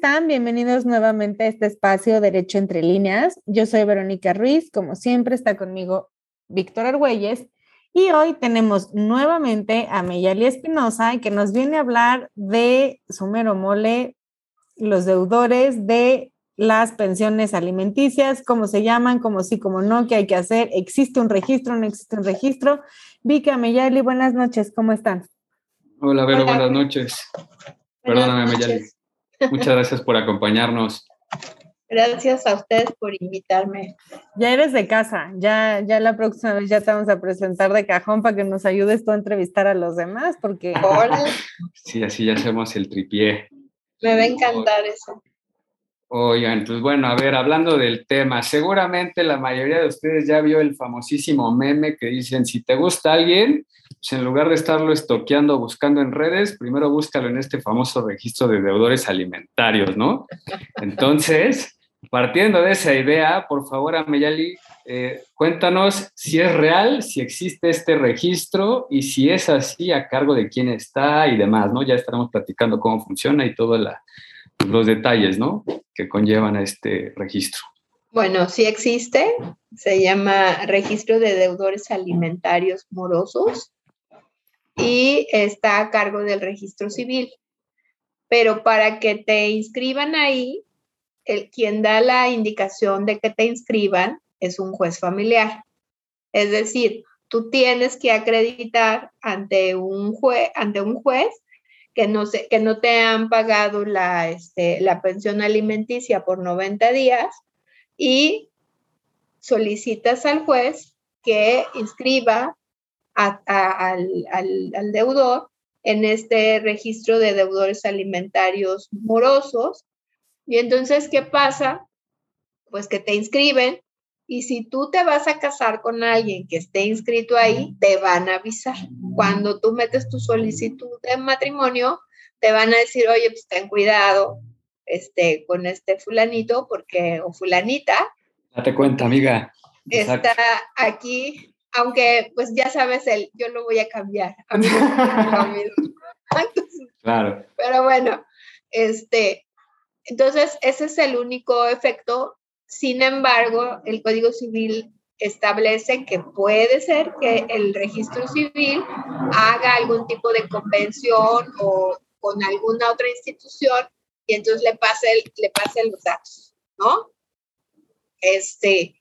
¿cómo están? Bienvenidos nuevamente a este espacio Derecho entre líneas. Yo soy Verónica Ruiz, como siempre está conmigo Víctor Argüelles y hoy tenemos nuevamente a Meyali Espinosa que nos viene a hablar de Sumero mole, los deudores de las pensiones alimenticias, cómo se llaman, cómo sí, cómo no, qué hay que hacer, existe un registro, no existe un registro. Vika, Meyali, buenas noches, ¿cómo están? Hola, Vero, buenas noches. Perdóname, Meyali. Muchas gracias por acompañarnos. Gracias a ustedes por invitarme. Ya eres de casa, ya, ya la próxima vez ya te vamos a presentar de cajón para que nos ayudes tú a entrevistar a los demás, porque... Hola. Sí, así ya hacemos el tripié. Me va a encantar eso. Oigan, pues bueno, a ver, hablando del tema, seguramente la mayoría de ustedes ya vio el famosísimo meme que dicen, si te gusta alguien, pues en lugar de estarlo estoqueando, buscando en redes, primero búscalo en este famoso registro de deudores alimentarios, ¿no? Entonces, partiendo de esa idea, por favor, Ameyali, eh, cuéntanos si es real, si existe este registro y si es así, a cargo de quién está y demás, ¿no? Ya estaremos platicando cómo funciona y toda la los detalles, ¿no? Que conllevan a este registro. Bueno, sí existe, se llama Registro de Deudores Alimentarios Morosos y está a cargo del registro civil. Pero para que te inscriban ahí, el, quien da la indicación de que te inscriban es un juez familiar. Es decir, tú tienes que acreditar ante un, juez, ante un juez que no, que no te han pagado la, este, la pensión alimenticia por 90 días y solicitas al juez que inscriba al, al deudor en este registro de deudores alimentarios morosos. Y entonces, ¿qué pasa? Pues que te inscriben y si tú te vas a casar con alguien que esté inscrito ahí, te van a avisar. Cuando tú metes tu solicitud de matrimonio, te van a decir, oye, pues ten cuidado este, con este fulanito, porque, o fulanita. Date cuenta, amiga. Está aquí, aunque pues ya sabes, el, yo lo voy a cambiar. A mí claro. Pero bueno, este, entonces ese es el único efecto sin embargo, el Código Civil establece que puede ser que el registro civil haga algún tipo de convención o con alguna otra institución y entonces le pase, le pase los datos, ¿no? Este,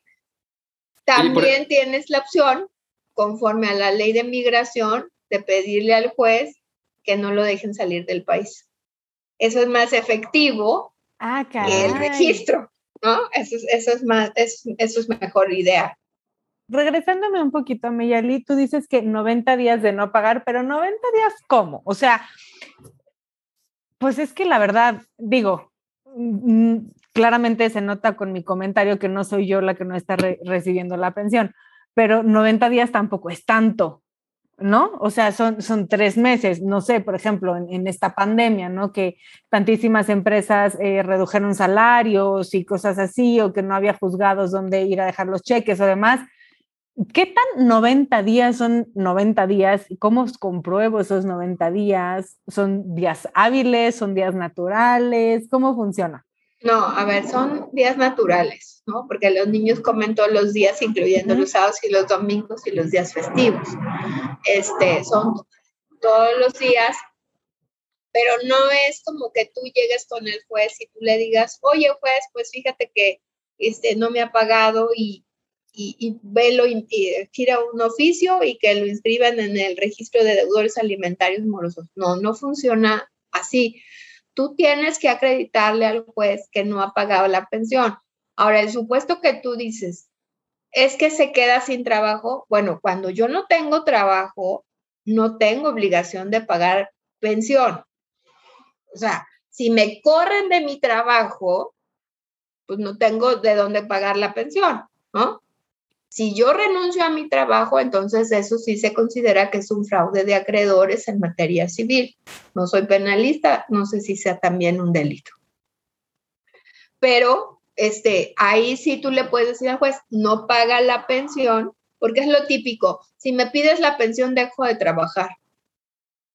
también tienes la opción, conforme a la ley de migración, de pedirle al juez que no lo dejen salir del país. Eso es más efectivo ah, que el registro. ¿No? Eso es, eso es más, eso es mejor idea. Regresándome un poquito, Meyali, tú dices que 90 días de no pagar, pero 90 días ¿cómo? O sea, pues es que la verdad, digo, mm, claramente se nota con mi comentario que no soy yo la que no está recibiendo la pensión, pero 90 días tampoco es tanto. ¿No? O sea, son, son tres meses, no sé, por ejemplo, en, esta pandemia, ¿no? Que tantísimas empresas eh, redujeron salarios y cosas así, o que no había juzgados donde ir a dejar los cheques o demás. ¿Qué tan 90 días son 90 días? ¿Cómo compruebo esos 90 días? ¿Son días hábiles? ¿Son días naturales? ¿Cómo funciona? No, a ver, son días naturales, ¿no? Porque los niños comen todos los días, incluyendo los sábados y los domingos y los días festivos. Este, son todos los días, pero no es como que tú llegues con el juez y tú le digas, oye juez, pues fíjate que este, no me ha pagado y, y, y velo y, gira un oficio y que lo inscriban en el registro de deudores alimentarios morosos. No, no funciona así tú tienes que acreditarle al juez que no ha pagado la pensión. Ahora, el supuesto que tú dices es que se queda sin trabajo. Bueno, cuando yo no tengo trabajo, no tengo obligación de pagar pensión. O sea, si me corren de mi trabajo, pues no tengo de dónde pagar la pensión, ¿no? Si yo renuncio a mi trabajo, entonces eso sí se considera que es un fraude de acreedores en materia civil. No soy penalista, no sé si sea también un delito. Pero este, ahí sí tú le puedes decir al juez, no paga la pensión, porque es lo típico. Si me pides la pensión, dejo de trabajar.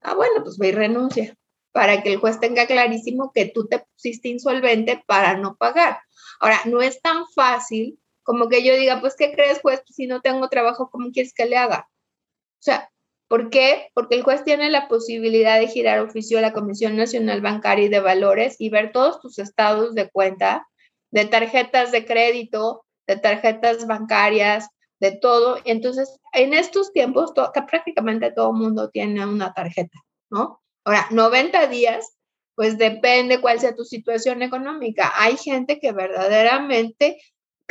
Ah, bueno, pues ve y renuncia. para que el juez tenga clarísimo que tú te pusiste insolvente para no pagar. Ahora, no es tan fácil como que yo diga, pues, ¿qué crees, juez? Pues, si no tengo trabajo, ¿cómo quieres que le haga? O sea, ¿por qué? Porque el juez tiene la posibilidad de girar oficio a la Comisión Nacional Bancaria y de Valores y ver todos tus estados de cuenta, de tarjetas de crédito, de tarjetas bancarias, de todo. Entonces, en estos tiempos, prácticamente todo el mundo tiene una tarjeta, ¿no? Ahora, 90 días, pues depende cuál sea tu situación económica. Hay gente que verdaderamente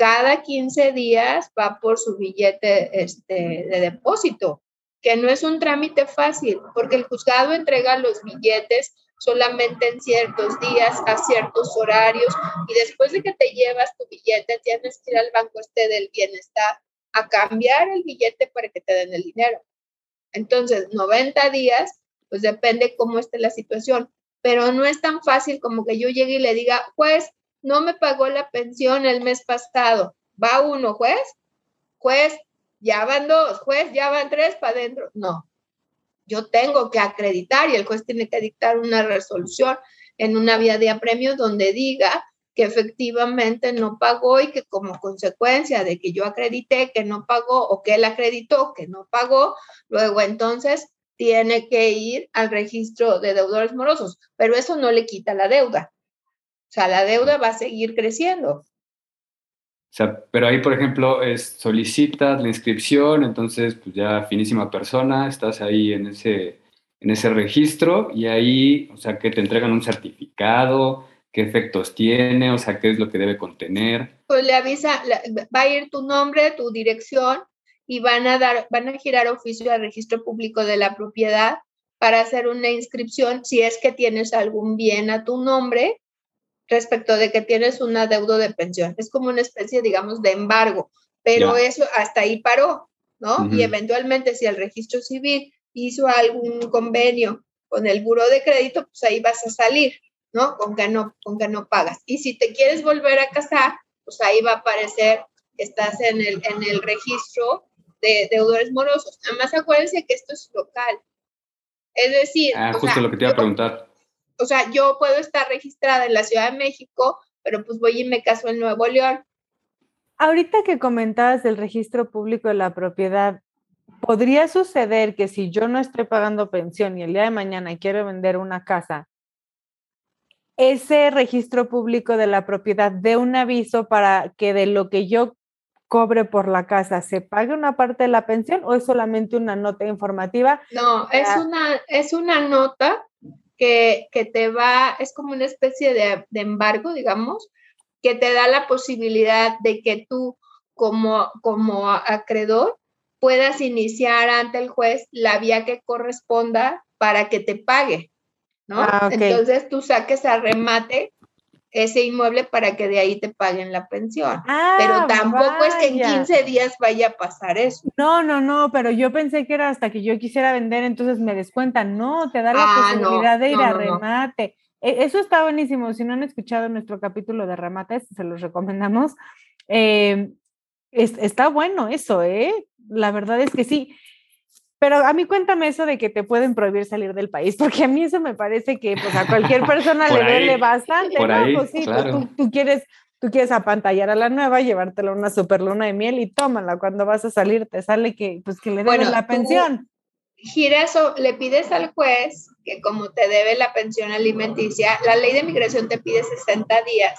cada 15 días va por su billete este, de depósito, que no es un trámite fácil, porque el juzgado entrega los billetes solamente en ciertos días, a ciertos horarios, y después de que te llevas tu billete, tienes que ir al banco este del bienestar a cambiar el billete para que te den el dinero. Entonces, 90 días pues depende cómo esté la situación, pero no es tan fácil como que yo llegue y le diga, juez, no me pagó la pensión el mes pasado. Va uno, juez, juez, ya van dos, juez, ya van tres para adentro. No, yo tengo que acreditar y el juez tiene que dictar una resolución en una vía de apremio donde diga que efectivamente no pagó y que como consecuencia de que yo acredité que no pagó o que él acreditó que no pagó, luego entonces tiene que ir al registro de deudores morosos, pero eso no le quita la deuda. O sea, la deuda va a seguir creciendo. O sea, pero ahí, por ejemplo, es, solicitas la inscripción, entonces, pues ya finísima persona, estás ahí en ese, en ese registro y ahí, o sea, que te entregan un certificado, qué efectos tiene, o sea, qué es lo que debe contener. Pues le avisa, va a ir tu nombre, tu dirección, y van a dar, van a girar oficio al registro público de la propiedad para hacer una inscripción si es que tienes algún bien a tu nombre respecto de que tienes un adeudo de pensión. Es como una especie, digamos, de embargo, pero eso hasta ahí paró, ¿no? Y eventualmente si el registro civil hizo algún convenio con el buro de crédito, pues ahí vas a salir, ¿no? Con que no, con que no pagas. Y si te quieres volver a casar, pues ahí va a aparecer que estás en el, en el registro de deudores morosos. Además, acuérdense que esto es local. Es decir... Ah, justo lo que te iba a preguntar. O sea, yo puedo estar registrada en la Ciudad de México, pero pues voy y me caso en Nuevo León. Ahorita que comentabas del registro público de la propiedad, ¿podría suceder que si yo no estoy pagando pensión y el día de mañana quiero vender una casa, ese registro público de la propiedad dé un aviso para que de lo que yo cobre por la casa, ¿se pague una parte de la pensión o es solamente una nota informativa? No, es una, es una nota que, te va, es como una especie de, embargo, digamos, que te da la posibilidad de que tú como, como acreedor puedas iniciar ante el juez la vía que corresponda para que te pague, ¿no? Ah, Entonces tú saques a remate ese inmueble para que de ahí te paguen la pensión. Ah, pero tampoco es que en 15 días vaya a pasar eso. No, no, no, pero yo pensé que era hasta que yo quisiera vender, entonces me descuentan. No, te da la ah, posibilidad de ir a remate. E, eso está buenísimo. Si no han escuchado nuestro capítulo de remates, se los recomendamos. Eh, está bueno eso, ¿eh? La verdad es que sí. Pero a mí cuéntame eso de que te pueden prohibir salir del país, porque a mí eso me parece que pues, a cualquier persona le duele bastante, ¿no? pues sí, pues, tú, quieres, tú quieres apantallar a la nueva, llevártela a una super luna de miel y tómala, cuando vas a salir te sale que, pues, que le debes la pensión. Giras o le pides al juez que como te debe la pensión alimenticia, la ley de migración te pide 60 días,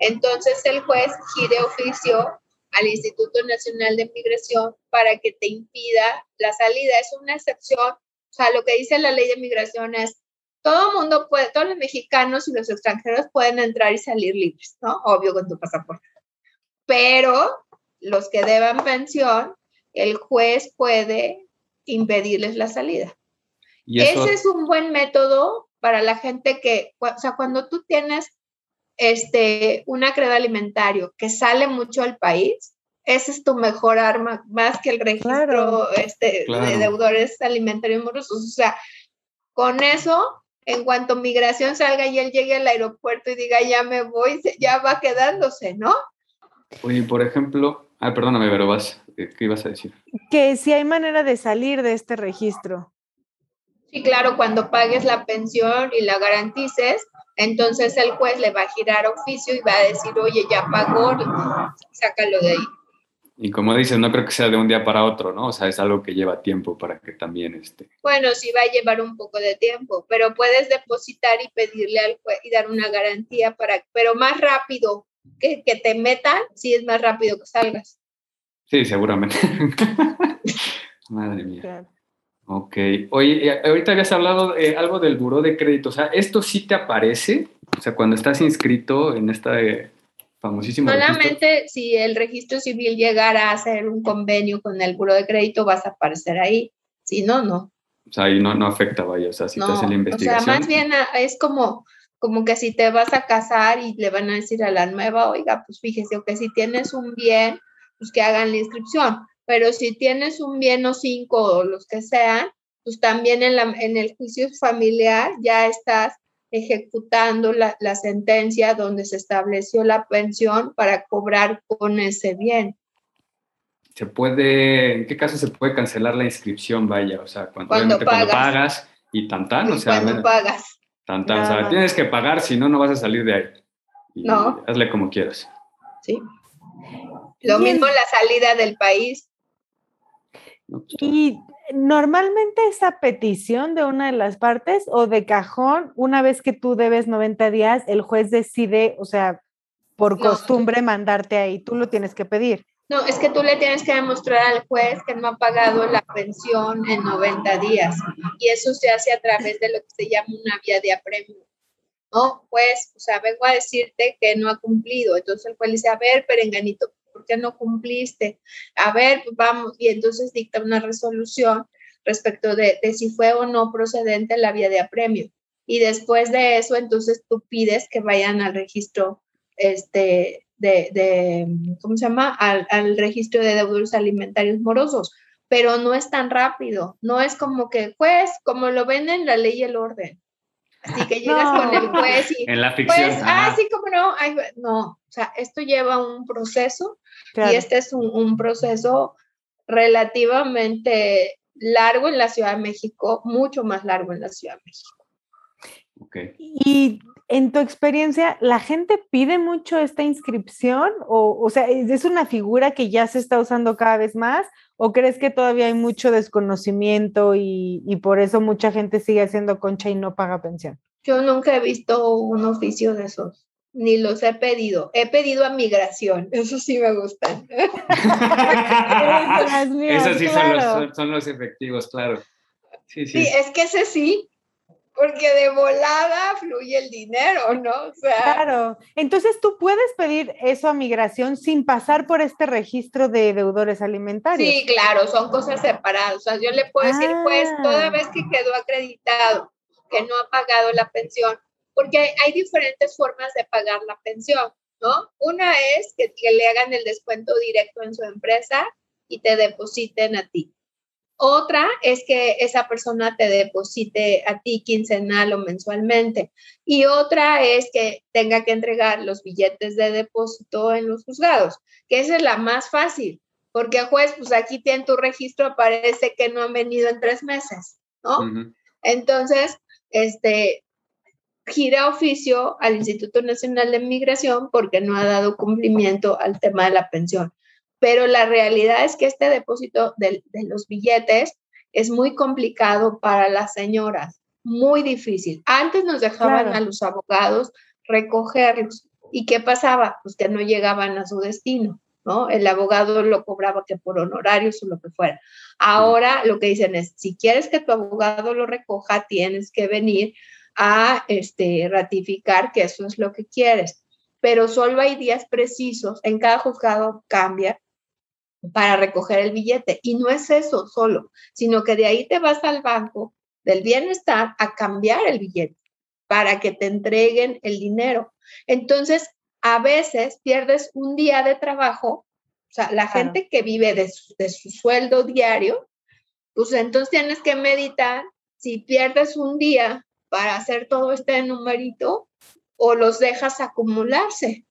entonces el juez gire oficio al Instituto Nacional de Migración para que te impida la salida. Es una excepción. O sea, lo que dice la ley de migración es, todo mundo puede, todos los mexicanos y los extranjeros pueden entrar y salir libres, ¿no? Obvio con tu pasaporte. Pero los que deban pensión, el juez puede impedirles la salida. Ese es un buen método para la gente que, o sea, cuando tú tienes este, un acreedor alimentario que sale mucho al país, ese es tu mejor arma, más que el registro este, de deudores alimentarios morosos. O sea, con eso, en cuanto migración salga y él llegue al aeropuerto y diga, ya me voy, ya va quedándose, ¿no? Oye, por ejemplo, ah, perdóname, pero vas, ¿qué ibas a decir? Que si hay manera de salir de este registro. Sí, claro, cuando pagues la pensión y la garantices, entonces el juez le va a girar oficio y va a decir, oye, ya pagó, sácalo de ahí. Y como dices, no creo que sea de un día para otro, ¿no? O sea, es algo que lleva tiempo para que también esté. Bueno, sí va a llevar un poco de tiempo, pero puedes depositar y pedirle al juez y dar una garantía para, pero más rápido que, que te metan, sí es más rápido que salgas. Sí, seguramente. Madre mía. Ok. Oye, ahorita habías hablado eh, algo del buró de crédito. O sea, ¿esto sí te aparece? O sea, cuando estás inscrito en esta eh, famosísima. Solamente si el registro civil llegara a hacer un convenio con el buró de crédito, vas a aparecer ahí. Si no, no. O sea, ahí no, no afecta, vaya. O sea, si te hacen la investigación. O sea, más bien ah, es como, como que si te vas a casar y le van a decir a la nueva, oiga, pues fíjese, o que si tienes un bien, pues que hagan la inscripción pero si tienes un bien o cinco o los que sean, pues también en, la, en el juicio familiar ya estás ejecutando la, la, sentencia donde se estableció la pensión para cobrar con ese bien. ¿Se puede, en qué caso se puede cancelar la inscripción, vaya? O sea, cuando, pagas. y tan tan, o sea, cuando pagas. Tan tan, o sea, tienes que pagar, si no, no vas a salir de ahí. no. Hazle como quieras. Sí. Lo mismo la salida del país. Pues, y normalmente esa petición de una de las partes o de cajón, una vez que tú debes 90 días, el juez decide, o sea, por costumbre mandarte ahí, tú lo tienes que pedir. No, es que tú le tienes que demostrar al juez que no ha pagado la pensión en 90 días y eso se hace a través de lo que se llama una vía de apremio. No, pues, o sea, vengo a decirte que no ha cumplido. Entonces el juez le dice, a ver, perenganito, ¿por qué no cumpliste? A ver, vamos, y entonces dicta una resolución respecto de, si fue o no procedente la vía de apremio. Y después de eso, entonces tú pides que vayan al registro este, de, ¿cómo se llama? Al, al, registro de deudores alimentarios morosos. Pero no es tan rápido, no es como que, pues, como lo ven en la ley y el orden. Así que llegas con el juez y. En la ficción. Pues, ah, sí, como no. no, o sea, esto lleva un proceso y este es un, proceso relativamente largo en la Ciudad de México, mucho más largo en la Ciudad de México. Okay. Y en tu experiencia, ¿la gente pide mucho esta inscripción? O, o sea, ¿es una figura que ya se está usando cada vez más? ¿O crees que todavía hay mucho desconocimiento y, y por eso mucha gente sigue haciendo concha y no paga pensión? Yo nunca he visto un oficio de esos ni los he pedido. He pedido a migración, eso sí me gusta. Esos sí son, los, son, los, efectivos, claro. Sí, sí. sí, es que ese sí, porque de volada fluye el dinero, ¿no? O sea, claro. Entonces tú puedes pedir eso a migración sin pasar por este registro de deudores alimentarios. Sí, claro, son cosas separadas. O sea, yo le puedo decir, pues, toda ah. vez que quedó acreditado que no ha pagado la pensión, porque hay, diferentes formas de pagar la pensión, ¿no? Una es que, le hagan el descuento directo en su empresa y te depositen a ti. Otra es que esa persona te deposite a ti quincenal o mensualmente. Y otra es que tenga que entregar los billetes de depósito en los juzgados, que esa es la más fácil, porque juez, pues aquí tiene tu registro, parece que no han venido en tres meses, ¿no? Entonces, este, gira oficio al Instituto Nacional de Migración porque no ha dado cumplimiento al tema de la pensión. Pero la realidad es que este depósito de, los billetes es muy complicado para las señoras, muy difícil. Antes nos dejaban a los abogados recogerlos. ¿Y qué pasaba? Pues que no llegaban a su destino, ¿no? El abogado lo cobraba que por honorarios o lo que fuera. Ahora lo que dicen es, si quieres que tu abogado lo recoja, tienes que venir a este, ratificar que eso es lo que quieres. Pero solo hay días precisos, en cada juzgado cambia para recoger el billete. Y no es eso solo, sino que de ahí te vas al banco del bienestar a cambiar el billete para que te entreguen el dinero. Entonces, a veces pierdes un día de trabajo, o sea, la gente que vive de su, de su sueldo diario, pues entonces tienes que meditar si pierdes un día para hacer todo este numerito o los dejas acumularse,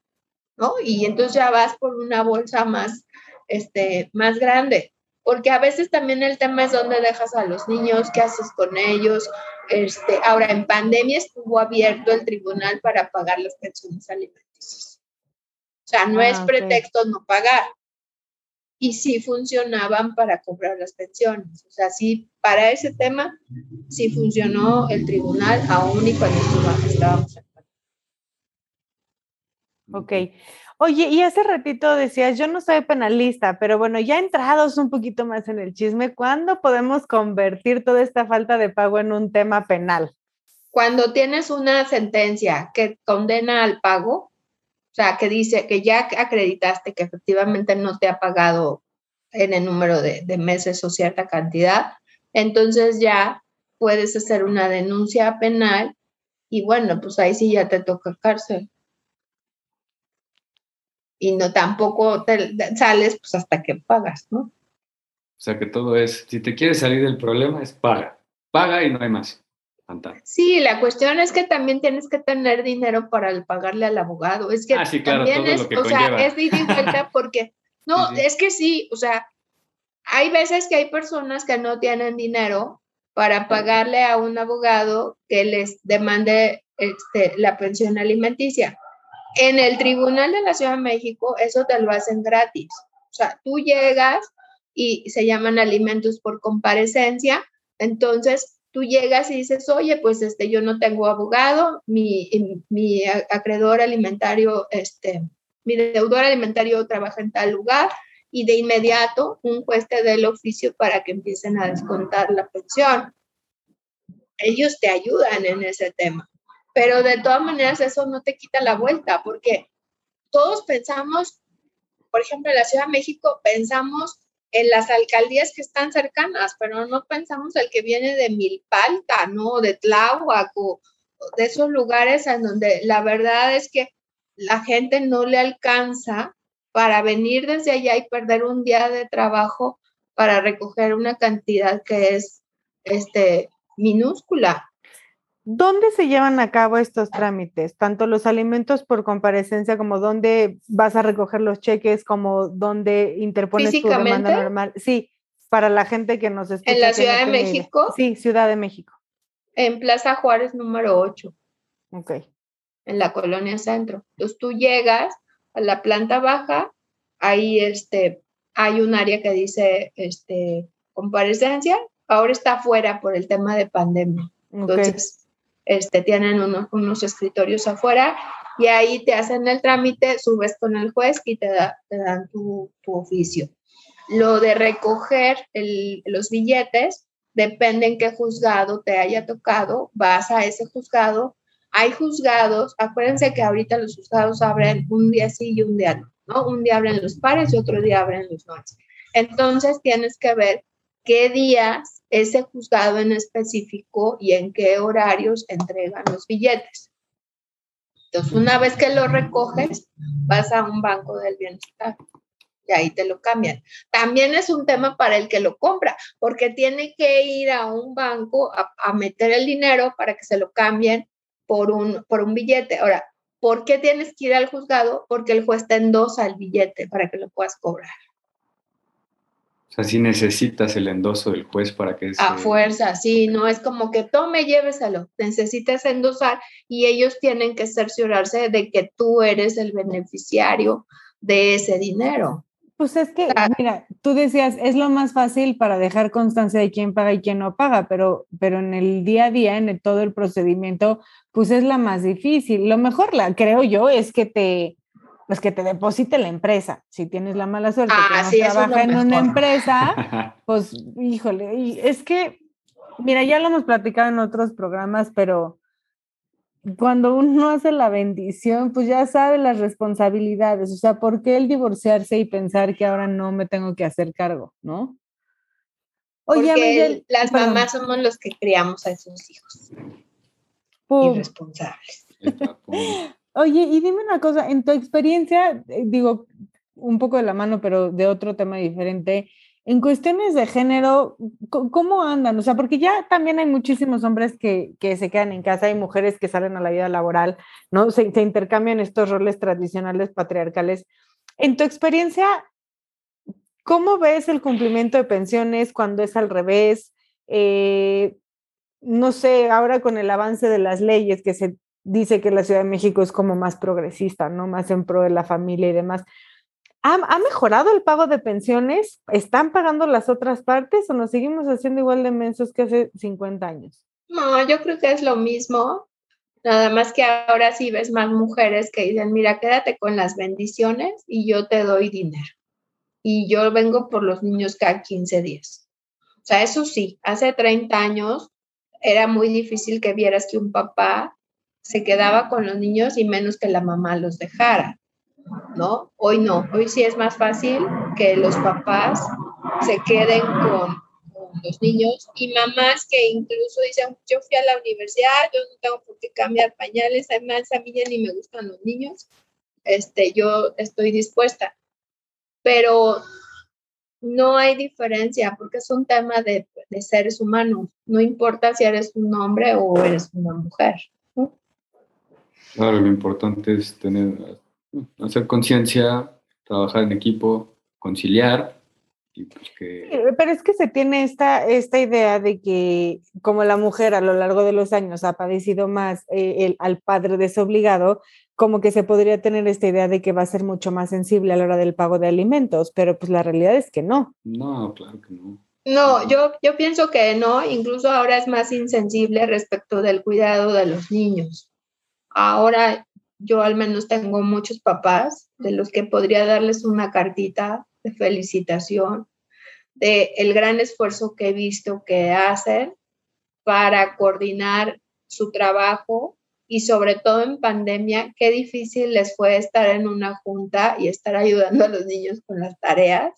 ¿no? Y entonces ya vas por una bolsa más, este, más grande. porque a veces también el tema es dónde dejas a los niños, qué haces con ellos. Este, ahora, en pandemia estuvo abierto el tribunal para pagar las pensiones alimenticias. O sea, no es ah, pretexto no pagar. Y sí funcionaban para cobrar las pensiones. O sea, sí, para ese tema, sí funcionó el tribunal aún y cuando estábamos en Ok. Oye, y hace ratito decías, yo no soy penalista, pero bueno, ya entrados un poquito más en el chisme, ¿cuándo podemos convertir toda esta falta de pago en un tema penal? Cuando tienes una sentencia que condena al pago, o sea, que dice que ya acreditaste que efectivamente no te ha pagado en el número de, meses o cierta cantidad, entonces ya puedes hacer una denuncia penal y bueno, pues ahí sí ya te toca cárcel y no tampoco te sales pues hasta que pagas, ¿no? O sea que todo es, si te quieres salir del problema, es paga. Paga y no hay más. Sí, la cuestión es que también tienes que tener dinero para pagarle al abogado. Es que ah, sí, claro, también es, o sea, es de ida y vuelta porque, no, es que sí, o sea, hay veces que hay personas que no tienen dinero para pagarle a un abogado que les demande este, la pensión alimenticia. En el Tribunal de la Ciudad de México, eso te lo hacen gratis. O sea, tú llegas y se llaman alimentos por comparecencia, entonces tú llegas y dices, oye, pues este, yo no tengo abogado, mi, mi acreedor alimentario, este, mi deudor alimentario trabaja en tal lugar, y de inmediato un juez te da el oficio para que empiecen a descontar la pensión. Ellos te ayudan en ese tema pero de todas maneras eso no te quita la vuelta, porque todos pensamos, por ejemplo, en la Ciudad de México, pensamos en las alcaldías que están cercanas, pero no pensamos el que viene de Milpalta, ¿no? De Tláhuac o de esos lugares en donde la verdad es que la gente no le alcanza para venir desde allá y perder un día de trabajo para recoger una cantidad que es este minúscula. ¿Dónde se llevan a cabo estos trámites? Tanto los alimentos por comparecencia como dónde vas a recoger los cheques, como dónde interpones tu demanda normal. Sí, para la gente que nos escucha. ¿En la Ciudad de México? Sí, Ciudad de México. En Plaza Juárez número 8. Ok. En la colonia centro. Entonces tú llegas a la planta baja, ahí este, hay un área que dice este, comparecencia, ahora está afuera por el tema de pandemia. Entonces, este, tienen unos escritorios afuera y ahí te hacen el trámite, subes con el juez y te, dan tu, oficio. Lo de recoger los billetes, depende en qué juzgado te haya tocado, vas a ese juzgado. Hay juzgados, acuérdense que ahorita los juzgados abren un día sí y un día no. Un día abren los pares y otro día abren los noches. Entonces tienes que ver qué días ese juzgado en específico y en qué horarios entregan los billetes. Entonces, una vez que lo recoges, vas a un banco del bienestar y ahí te lo cambian. También es un tema para el que lo compra, porque tiene que ir a un banco a, meter el dinero para que se lo cambien por un, por un billete. Ahora, ¿por qué tienes que ir al juzgado? Porque el juez te endosa el billete para que lo puedas cobrar. O sea, si necesitas el endoso del juez para que... A fuerza, sí, no es como que tome, lléveselo, necesitas endosar y ellos tienen que cerciorarse de que tú eres el beneficiario de ese dinero. Pues es que, mira, tú decías, es lo más fácil para dejar constancia de quién paga y quién no paga, pero, pero en el día a día, en todo el procedimiento, pues es la más difícil. Lo mejor, la, creo yo, es que te, pues que te deposite la empresa. Si tienes la mala suerte que no trabaja en una empresa, pues híjole, y es que, mira, ya lo hemos platicado en otros programas, pero cuando uno hace la bendición, pues ya sabe las responsabilidades. O sea, ¿por qué el divorciarse y pensar que ahora no me tengo que hacer cargo, no? Oye, las mamás somos los que criamos a esos hijos. Irresponsables. Oye, y dime una cosa, en tu experiencia, eh, digo, un poco de la mano, pero de otro tema diferente, en cuestiones de género, ¿cómo andan? O sea, porque ya también hay muchísimos hombres que, se quedan en casa, hay mujeres que salen a la vida laboral, ¿no? Se, se intercambian estos roles tradicionales patriarcales. En tu experiencia, ¿cómo ves el cumplimiento de pensiones cuando es al revés? Eh, no sé, ahora con el avance de las leyes que se dice que la Ciudad de México es como más progresista, ¿no? Más en pro de la familia y demás. ¿Ha, mejorado el pago de pensiones? ¿Están pagando las otras partes o nos seguimos haciendo igual de mensos que hace 50 años? No, yo creo que es lo mismo. Nada más que ahora sí ves más mujeres que dicen, mira, quédate con las bendiciones y yo te doy dinero. Y yo vengo por los niños cada 15 días. O sea, eso sí, hace 30 años era muy difícil que vieras que un papá se quedaba con los niños y menos que la mamá los dejara. ¿no? Hoy no, hoy sí es más fácil que los papás se queden con, los niños y mamás que incluso dicen, yo fui a la universidad, yo no tengo por qué cambiar pañales, además a mí ya ni me gustan los niños, este, yo estoy dispuesta. Pero no hay diferencia porque es un tema de, de seres humanos, no importa si eres un hombre o eres una mujer. Claro, lo importante es tener hacer conciencia, trabajar en equipo, conciliar. Pues pero es que se tiene esta, esta idea de que como la mujer a lo largo de los años ha padecido más eh, el, al padre desobligado, como que se podría tener esta idea de que va a ser mucho más sensible a la hora del pago de alimentos, pero pues la realidad es que no. No, claro que no. No, yo, yo pienso que no, incluso ahora es más insensible respecto del cuidado de los niños. Ahora yo al menos tengo muchos papás de los que podría darles una cartita de felicitación de el gran esfuerzo que he visto que hacen para coordinar su trabajo y sobre todo en pandemia, qué difícil les fue estar en una junta y estar ayudando a los niños con las tareas.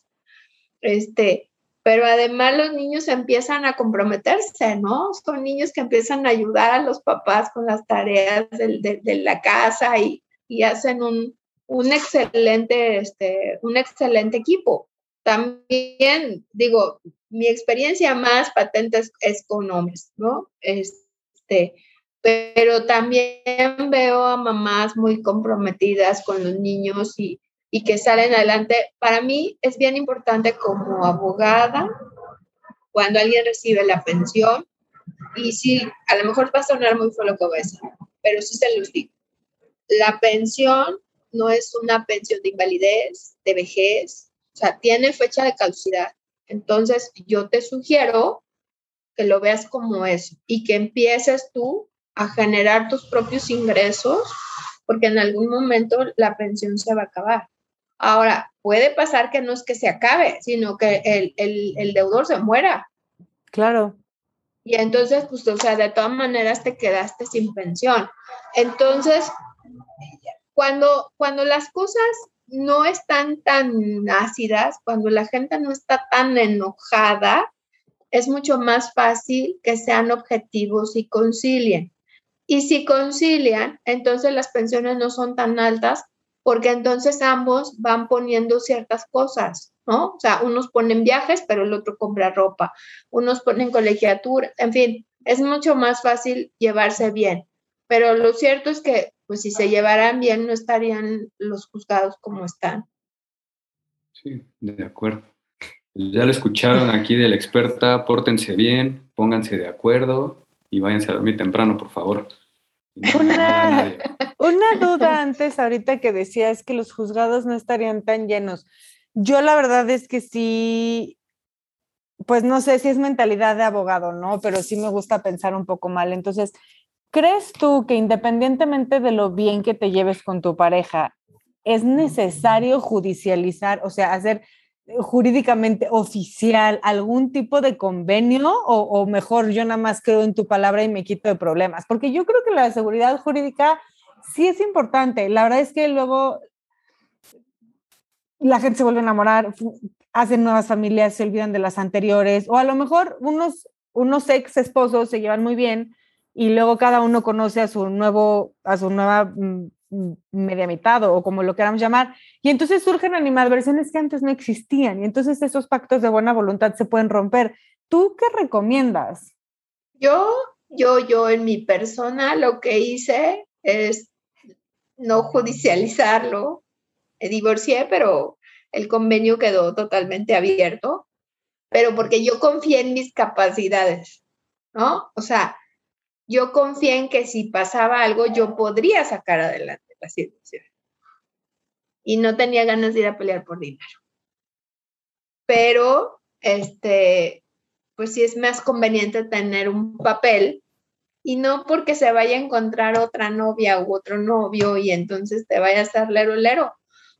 Este, pero además los niños empiezan a comprometerse, ¿no? Son niños que empiezan a ayudar a los papás con las tareas de, la casa y, hacen un, excelente, este, un excelente equipo. También, digo, mi experiencia más patente es, con hombres, ¿no? Este, pero también veo a mamás muy comprometidas con los niños y, y que salen adelante. Para mí es bien importante como abogada, cuando alguien recibe la pensión, y sí, a lo mejor va a sonar muy feo lo que voy pero sí se los digo. La pensión no es una pensión de invalidez, de vejez, o sea, tiene fecha de caducidad. Entonces, yo te sugiero que lo veas como eso y que empieces tú a generar tus propios ingresos, porque en algún momento la pensión se va a acabar. Ahora, puede pasar que no es que se acabe, sino que el, deudor se muera. Claro. Y entonces, pues, o sea, de todas maneras te quedaste sin pensión. Entonces, cuando, cuando las cosas no están tan ácidas, cuando la gente no está tan enojada, es mucho más fácil que sean objetivos y concilien. Y si concilian, entonces las pensiones no son tan altas porque entonces ambos van poniendo ciertas cosas, ¿no? O sea, unos ponen viajes, pero el otro compra ropa, unos ponen colegiatura, en fin, es mucho más fácil llevarse bien. Pero lo cierto es que, pues si se llevaran bien, no estarían los juzgados como están. Sí, de acuerdo. Ya lo escucharon aquí de la experta, pórtense bien, pónganse de acuerdo y váyanse a dormir temprano, por favor. Una, una duda antes, ahorita que decías que los juzgados no estarían tan llenos. Yo la verdad es que sí, pues no sé si es mentalidad de abogado, ¿no? Pero sí me gusta pensar un poco mal. Entonces, ¿crees tú que independientemente de lo bien que te lleves con tu pareja, es necesario judicializar, o sea, hacer jurídicamente oficial algún tipo de convenio o, mejor yo nada más creo en tu palabra y me quito de problemas? Porque yo creo que la seguridad jurídica sí es importante. La verdad es que luego la gente se vuelve a enamorar, hacen nuevas familias, se olvidan de las anteriores o a lo mejor unos, unos ex esposos se llevan muy bien y luego cada uno conoce a su nuevo, a su nueva mm, media mitad o como lo queramos llamar, y entonces surgen animadversiones que antes no existían, y entonces esos pactos de buena voluntad se pueden romper. ¿Tú qué recomiendas? Yo, yo, yo en mi persona lo que hice es no judicializarlo. Me divorcié, pero el convenio quedó totalmente abierto, pero porque yo confié en mis capacidades, ¿no? O sea, yo confié en que si pasaba algo, yo podría sacar adelante la situación. Y no tenía ganas de ir a pelear por dinero. Pero, este, pues sí es más conveniente tener un papel y no porque se vaya a encontrar otra novia u otro novio y entonces te vaya a estar lero lero,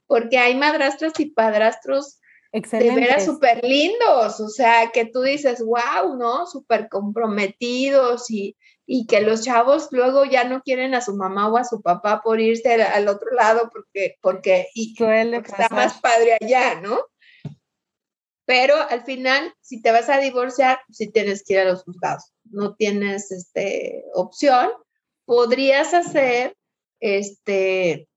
porque hay madrastras y padrastros de veras súper lindos, o sea, que tú dices, wow, ¿no? Súper comprometidos y, y, que los chavos luego ya no quieren a su mamá o a su papá por irse al, otro lado porque, porque, y, está más padre allá, ¿no? Pero al final, si te vas a divorciar, si tienes que ir a los juzgados, no tienes este, opción, podrías hacer, este,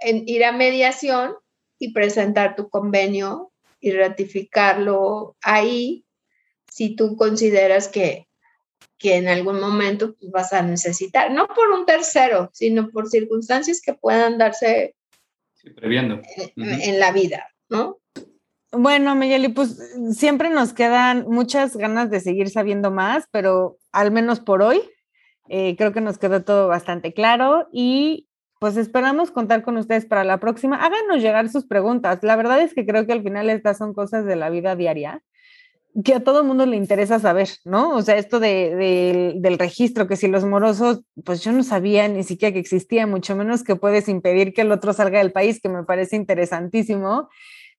en, ir a mediación y presentar tu convenio y ratificarlo ahí si tú consideras que, que en algún momento pues, vas a necesitar, no por un tercero, sino por circunstancias que puedan darse previendo. en la vida, ¿no? Bueno, Miguel, pues siempre nos quedan muchas ganas de seguir sabiendo más, pero al menos por hoy eh, creo que nos quedó todo bastante claro y pues esperamos contar con ustedes para la próxima. Háganos llegar sus preguntas. La verdad es que creo que al final estas son cosas de la vida diaria que a todo mundo le interesa saber, ¿no? O sea, esto de, del registro, que si los morosos, pues yo no sabía ni siquiera que existía, mucho menos que puedes impedir que el otro salga del país, que me parece interesantísimo.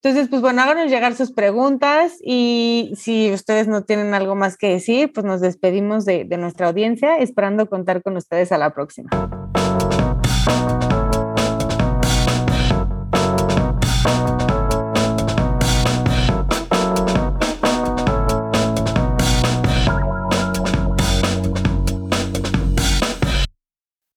Entonces, pues bueno, háganos llegar sus preguntas y si ustedes no tienen algo más que decir, pues nos despedimos de, de nuestra audiencia, esperando contar con ustedes a la próxima.